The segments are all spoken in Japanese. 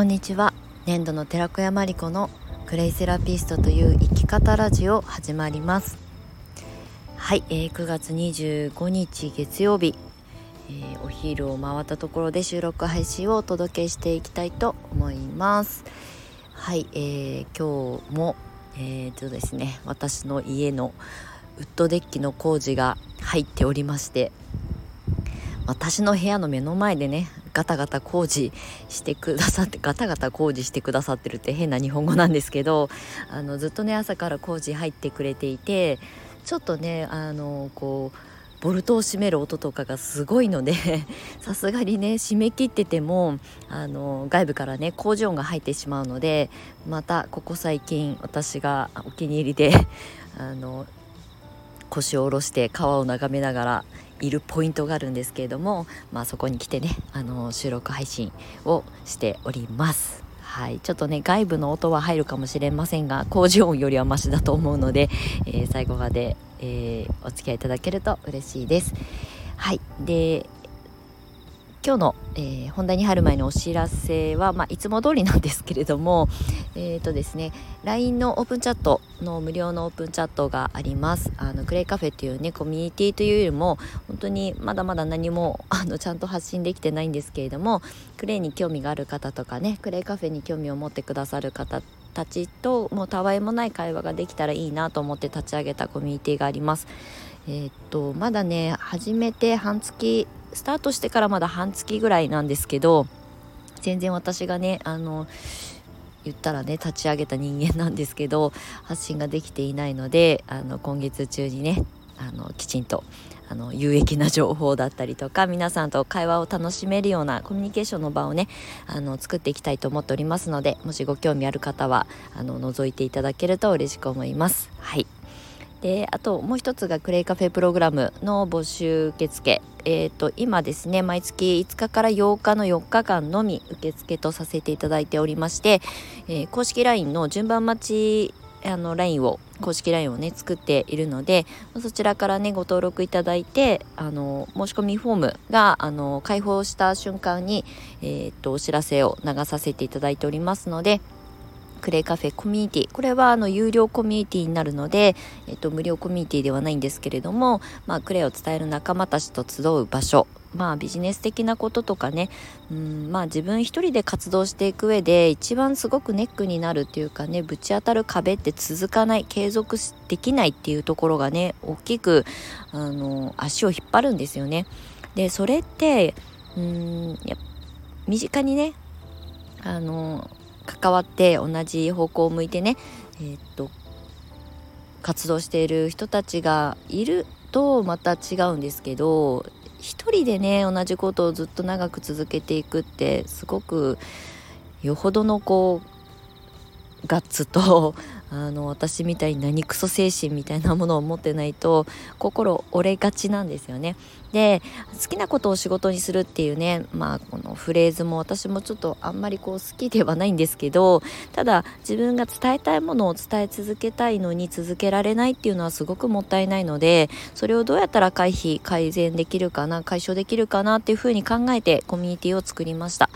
こんにちは。年度の寺子屋真理子のクレイセラピストという生き方ラジオ始まります。はい、えー、9月25日月曜日、えー、お昼を回ったところで収録配信をお届けしていきたいと思います。はい、えー、今日もえー、とですね私の家のウッドデッキの工事が入っておりまして私の部屋の目の前でねガタガタ工事してくださってガタガタ工事してくださってるって変な日本語なんですけどあのずっとね朝から工事入ってくれていてちょっとねあのこうボルトを閉める音とかがすごいので さすがにね締め切っててもあの外部からね工事音が入ってしまうのでまたここ最近私がお気に入りであの腰を下ろして川を眺めながらいるポイントがあるんですけれども、まあ、そこに来てねあの収録配信をしております。はい、ちょっとね外部の音は入るかもしれませんが工事音よりはマシだと思うので、えー、最後まで、えー、お付き合いいただけると嬉しいです。はいで今日の、えー、本題に入る前のお知らせは、まあ、いつも通りなんですけれども、えーとですね、LINE のオープンチャットの無料のオープンチャットがありますあのクレイカフェっていうねコミュニティというよりも本当にまだまだ何も あのちゃんと発信できてないんですけれどもクレイに興味がある方とかねクレイカフェに興味を持ってくださる方たちともうたわいもない会話ができたらいいなと思って立ち上げたコミュニティがあります。えー、っとまだね始めて半月スタートしてからまだ半月ぐらいなんですけど全然私がねあの言ったらね立ち上げた人間なんですけど発信ができていないのであの今月中にねあのきちんとあの有益な情報だったりとか皆さんと会話を楽しめるようなコミュニケーションの場をねあの作っていきたいと思っておりますのでもしご興味ある方はあの覗いていただけると嬉しく思います。はいであともう一つがクレイカフェプログラムの募集受付えーと、今ですね毎月5日から8日の4日間のみ受付とさせていただいておりまして、えー、公式 LINE の順番待ちあの LINE を公式 LINE をね作っているのでそちらからねご登録いただいてあの申し込みフォームがあの開放した瞬間に、えーとお知らせを流させていただいておりますのでクレイカフェコミュニティ。これはあの有料コミュニティになるので、えっと、無料コミュニティではないんですけれども、まあ、クレイを伝える仲間たちと集う場所。まあビジネス的なこととかね。うんまあ自分一人で活動していく上で一番すごくネックになるっていうかねぶち当たる壁って続かない継続できないっていうところがね大きくあの足を引っ張るんですよね。でそれってうんや身近にねあの関わって同じ方向を向いてね、えー、っと活動している人たちがいるとまた違うんですけど一人でね同じことをずっと長く続けていくってすごくよほどのこうガッツとあの私みたいに何クソ精神みたいなものを持ってないと心折れがちなんですよね。で好きなことを仕事にするっていうねまあこのフレーズも私もちょっとあんまりこう好きではないんですけどただ自分が伝えたいものを伝え続けたいのに続けられないっていうのはすごくもったいないのでそれをどうやったら回避改善できるかな解消できるかなっていうふうに考えてコミュニティを作りました。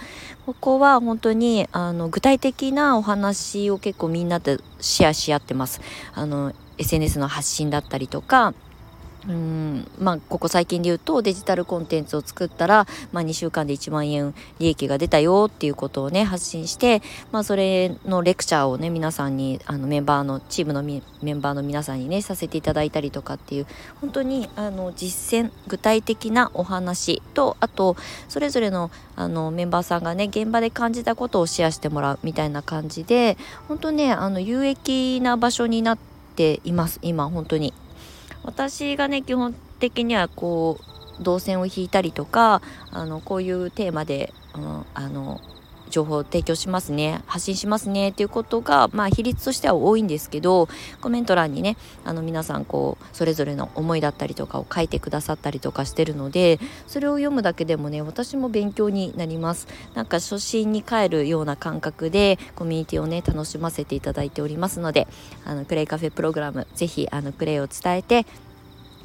ここは本当にあの具体的なお話を結構みんなでシェアし合ってます。あの SNS の発信だったりとかうんまあここ最近で言うとデジタルコンテンツを作ったら、まあ、2週間で1万円利益が出たよっていうことをね発信して、まあ、それのレクチャーをね皆さんにあのメンバーのチームのメンバーの皆さんにねさせていただいたりとかっていう本当にあの実践具体的なお話とあとそれぞれのあのメンバーさんがね現場で感じたことをシェアしてもらうみたいな感じで本当ねあの有益な場所になっています今本当に。私がね基本的にはこう動線を引いたりとかあのこういうテーマで、うん、あの情報を提供しますね。発信しますね。っていうことが、まあ、比率としては多いんですけどコメント欄にねあの皆さんこうそれぞれの思いだったりとかを書いてくださったりとかしてるのでそれを読むだけでもね私も勉強になります。なんか初心に帰るような感覚でコミュニティをね楽しませていただいておりますのであのクレイカフェプログラムぜひあのクレイを伝えて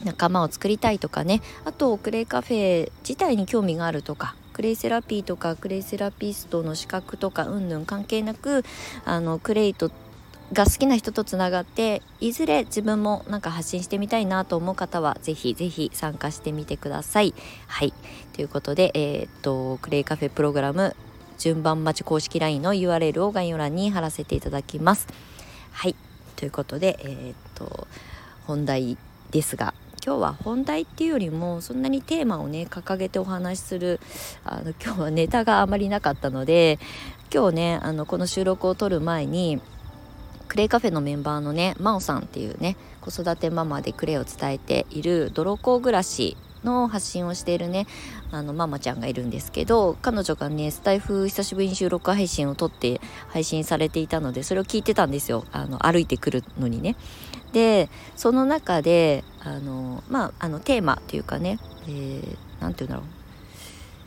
仲間を作りたいとかね。あとクレイカフェ自体に興味があるとかクレイセラピーとかクレイセラピストの資格とかうんぬん関係なくあのクレイとが好きな人とつながっていずれ自分もなんか発信してみたいなと思う方はぜひぜひ参加してみてください。はいということで、えー、っとクレイカフェプログラム順番待ち公式 LINE の URL を概要欄に貼らせていただきます。はいということで、えー、っと本題ですが今日は本題っていうよりもそんなにテーマをね掲げてお話しするあの今日はネタがあまりなかったので今日ねあのこの収録を撮る前にクレイカフェのメンバーのね真央さんっていうね子育てママでクレイを伝えている泥子暮らしの発信をしているねあのママちゃんがいるんですけど彼女がねスタイフ久しぶりに収録配信を撮って配信されていたのでそれを聞いてたんですよあの歩いてくるのにね。でその中であのまああのテーマっていうかね何、えー、て言うんだろう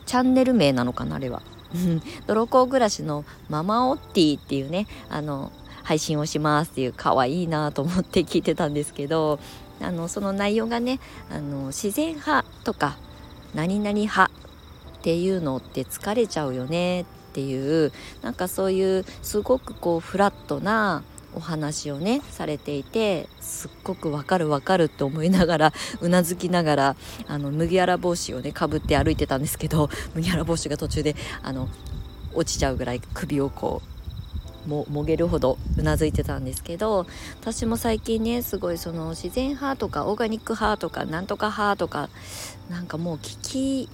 チャンネル名なのかなあれは。泥子暮らしのママオッティっていうねあの配信をしますっていう可愛いなと思って聞いてたんですけどあのその内容がねあの自然派とか何々派っていうのって疲れちゃうよねっていうなんかそういうすごくこうフラットなお話をねされていてすっごくわかるわかるって思いながら うなずきながらあの麦わら帽子をねかぶって歩いてたんですけど 麦わら帽子が途中であの落ちちゃうぐらい首をこうももげるほどうなずいてたんですけど私も最近ねすごいその自然派とかオーガニック派とかなんとか派とかなんかもう聞き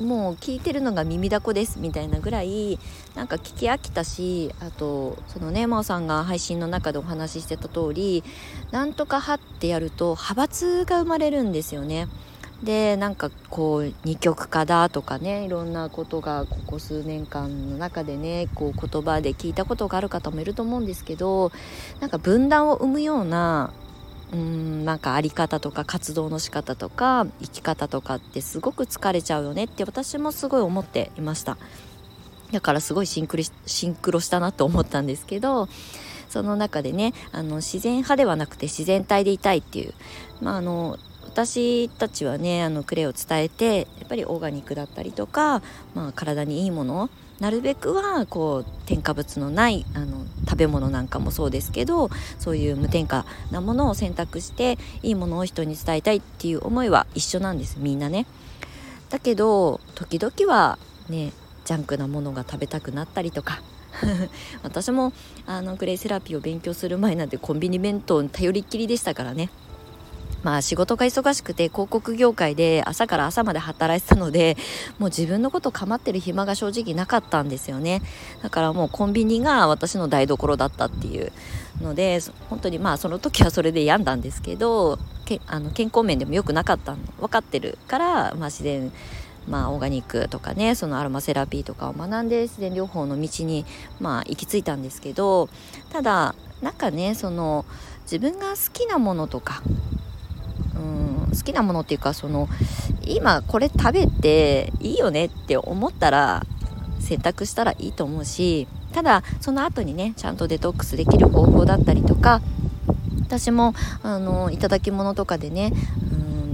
もう聞いてるのが耳だこですみたいなぐらいなんか聞き飽きたしあとそのね真央さんが配信の中でお話ししてた通りなんとか派ってやると派閥が生まれるんですよね。でなんかこう二極化だとかねいろんなことがここ数年間の中でねこう言葉で聞いたことがある方もいると思うんですけどなんか分断を生むようなうんなんかあり方とか活動の仕方とか生き方とかってすごく疲れちゃうよねって私もすごい思っていました。だからすごいシンクロシンクロしたなと思ったんですけどその中でねあの自然派ではなくて自然体でいたいっていう、まあ、あの私たちはねあのクレイを伝えてやっぱりオーガニックだったりとか、まあ、体にいいものなるべくはこう添加物のないあの食べ物なんかもそうですけどそういう無添加なものを選択していいものを人に伝えたいっていう思いは一緒なんですみんなね。だけど時々はねジャンクなものが食べたくなったりとか 私もあのグレイセラピーを勉強する前なんてコンビニ弁当に頼りっきりでしたからねまあ仕事が忙しくて広告業界で朝から朝まで働いてたのでもう自分のこと構ってる暇が正直なかったんですよね。だからもうコンビニが私の台所だったっていうので本当にまあその時はそれで病んだんですけどけあの健康面でも良くなかったの。分かってるから、まあ、自然まあ、オーガニックとかねそのアロマセラピーとかを学んで自然療法の道に、まあ、行き着いたんですけどただなんかねその自分が好きなものとか好きなものっていうかその今これ食べていいよねって思ったら選択したらいいと思うしただその後にねちゃんとデトックスできる方法だったりとか私もあのいただき物とかでね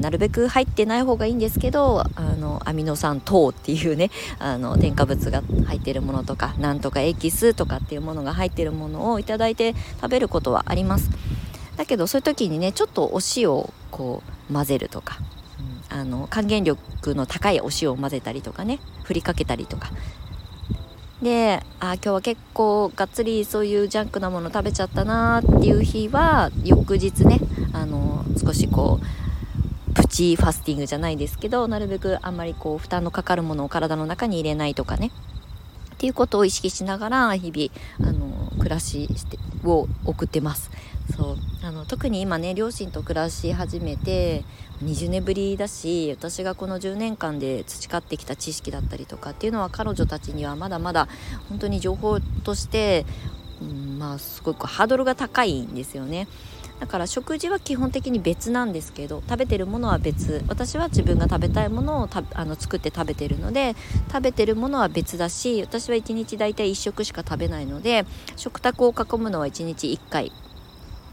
なるべく入ってない方がいいんですけどあのアミノ酸等っていうねあの添加物が入ってるものとかなんとかエキスとかっていうものが入ってるものをいただいて食べることはあります。だけどそういう時にねちょっとお塩をこう混ぜるとか、うん、あの還元力の高いお塩を混ぜたりとかね振りかけたりとか。であ今日は結構がっつりそういうジャンクなもの食べちゃったなっていう日は翌日ねあの少しこうプチファスティングじゃないですけどなるべくあんまりこう負担のかかるものを体の中に入れないとかね。っていうことを意識しながら日々あの暮らししてを送ってます。そうあの特に今ね両親と暮らし始めて20年ぶりだし私がこの10年間で培ってきた知識だったりとかっていうのは彼女たちにはまだまだ本当に情報として、うん、まあすごくハードルが高いんですよね。だから食事は基本的に別なんですけど食べてるものは別私は自分が食べたいものをあの作って食べてるので食べてるものは別だし私は1日大体1食しか食べないので食卓を囲むのは1日1回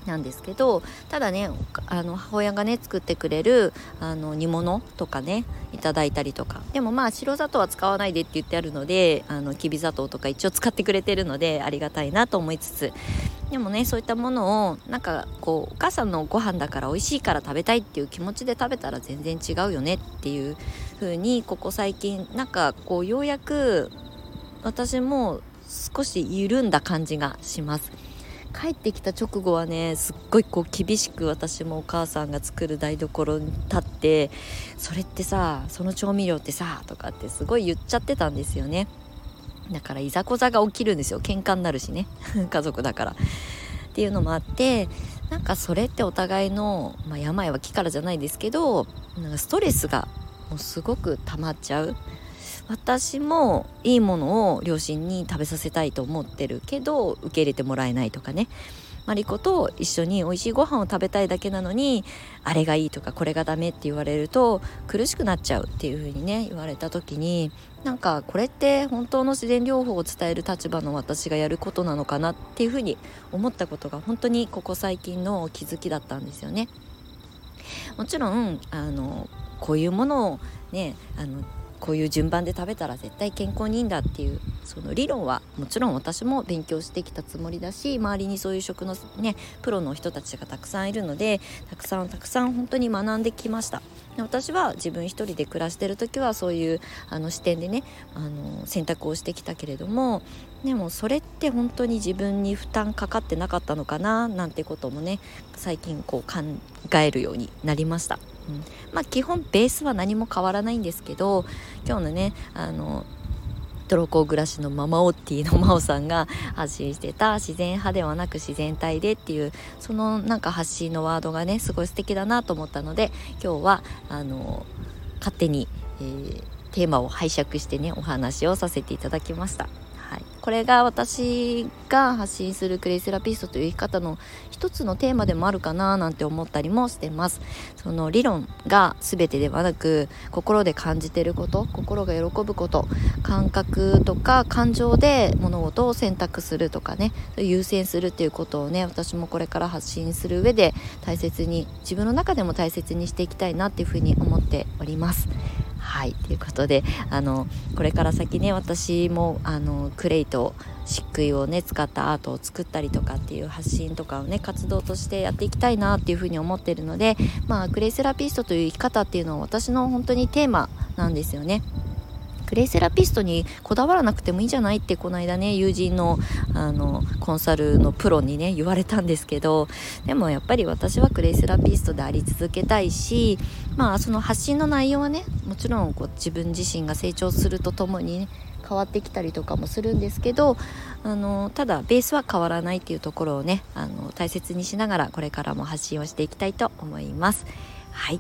なんですけどただねあの母親がね作ってくれるあの煮物とかねいただいたりとかでもまあ白砂糖は使わないでって言ってあるのであのきび砂糖とか一応使ってくれてるのでありがたいなと思いつつでもねそういったものをなんかこうお母さんのご飯だから美味しいから食べたいっていう気持ちで食べたら全然違うよねっていう風にここ最近なんかこうようやく私も少し緩んだ感じがします。帰ってきた直後はねすっごいこう厳しく私もお母さんが作る台所に立ってそれってさその調味料ってさとかってすごい言っちゃってたんですよね。だからいざこざが起きるんですよ。喧嘩になるしね。家族だから。っていうのもあってなんかそれってお互いの、まあ、病は気からじゃないですけどなんかストレスがもうすごく溜まっちゃう。私もいいものを両親に食べさせたいと思ってるけど受け入れてもらえないとかねマリコと一緒に美味しいご飯を食べたいだけなのにあれがいいとかこれがダメって言われると苦しくなっちゃうっていう風にね言われた時になんかこれって本当の自然療法を伝える立場の私がやることなのかなっていう風に思ったことが本当にここ最近の気づきだったんですよね。もちろんあのこういうものをねあのこういう順番で食べたら絶対健康にいいんだっていうその理論はもちろん私も勉強してきたつもりだし周りにそういう食のねプロの人たちがたくさんいるのでたくさんたくさん本当に学んできました。私は自分一人で暮らしてる時はそういうあの視点でねあの選択をしてきたけれどもでもそれって本当に自分に負担かかってなかったのかななんてこともね最近こう考えるようになりました。うん、まあ基本ベースは何も変わらないんですけど今日のねあのトロコ暮らしのママオッティの真央さんが発信してた自然派ではなく自然体でっていうそのなんか発信のワードがねすごい素敵だなと思ったので今日はあの勝手に、えー、テーマを拝借してねお話をさせていただきました。はい、これが私が発信するクレイセラピストという生き方の一つのテーマでもあるかななんて思ったりもしてます。その理論が全てではなく心で感じてること心が喜ぶこと感覚とか感情で物事を選択するとかね優先するっていうことをね私もこれから発信する上で大切に自分の中でも大切にしていきたいなっていうふうに思っております。はいということであのこれから先ね私もあのクレイと漆喰をね使ったアートを作ったりとかっていう発信とかをね活動としてやっていきたいなっていうふうに思ってるのでまあクレイセラピストという生き方っていうのは私の本当にテーマなんですよね。クレイセラピストにこだわらなくてもいいじゃないってこの間ね友人のあのコンサルのプロにね言われたんですけどでもやっぱり私はクレイセラピストであり続けたいしまあその発信の内容はねもちろんこう自分自身が成長するとともにね変わってきたりとかもするんですけどあのただベースは変わらないっていうところをねあの大切にしながらこれからも発信をしていきたいと思います。はい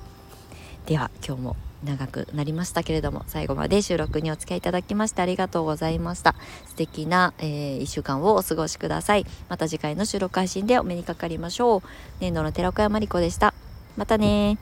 では今日も長くなりましたけれども最後まで収録にお付き合いいただきましてありがとうございました。素敵な、えー、1週間をお過ごしください。また次回の収録配信でお目にかかりましょう。年度の寺岡山理子でした。またね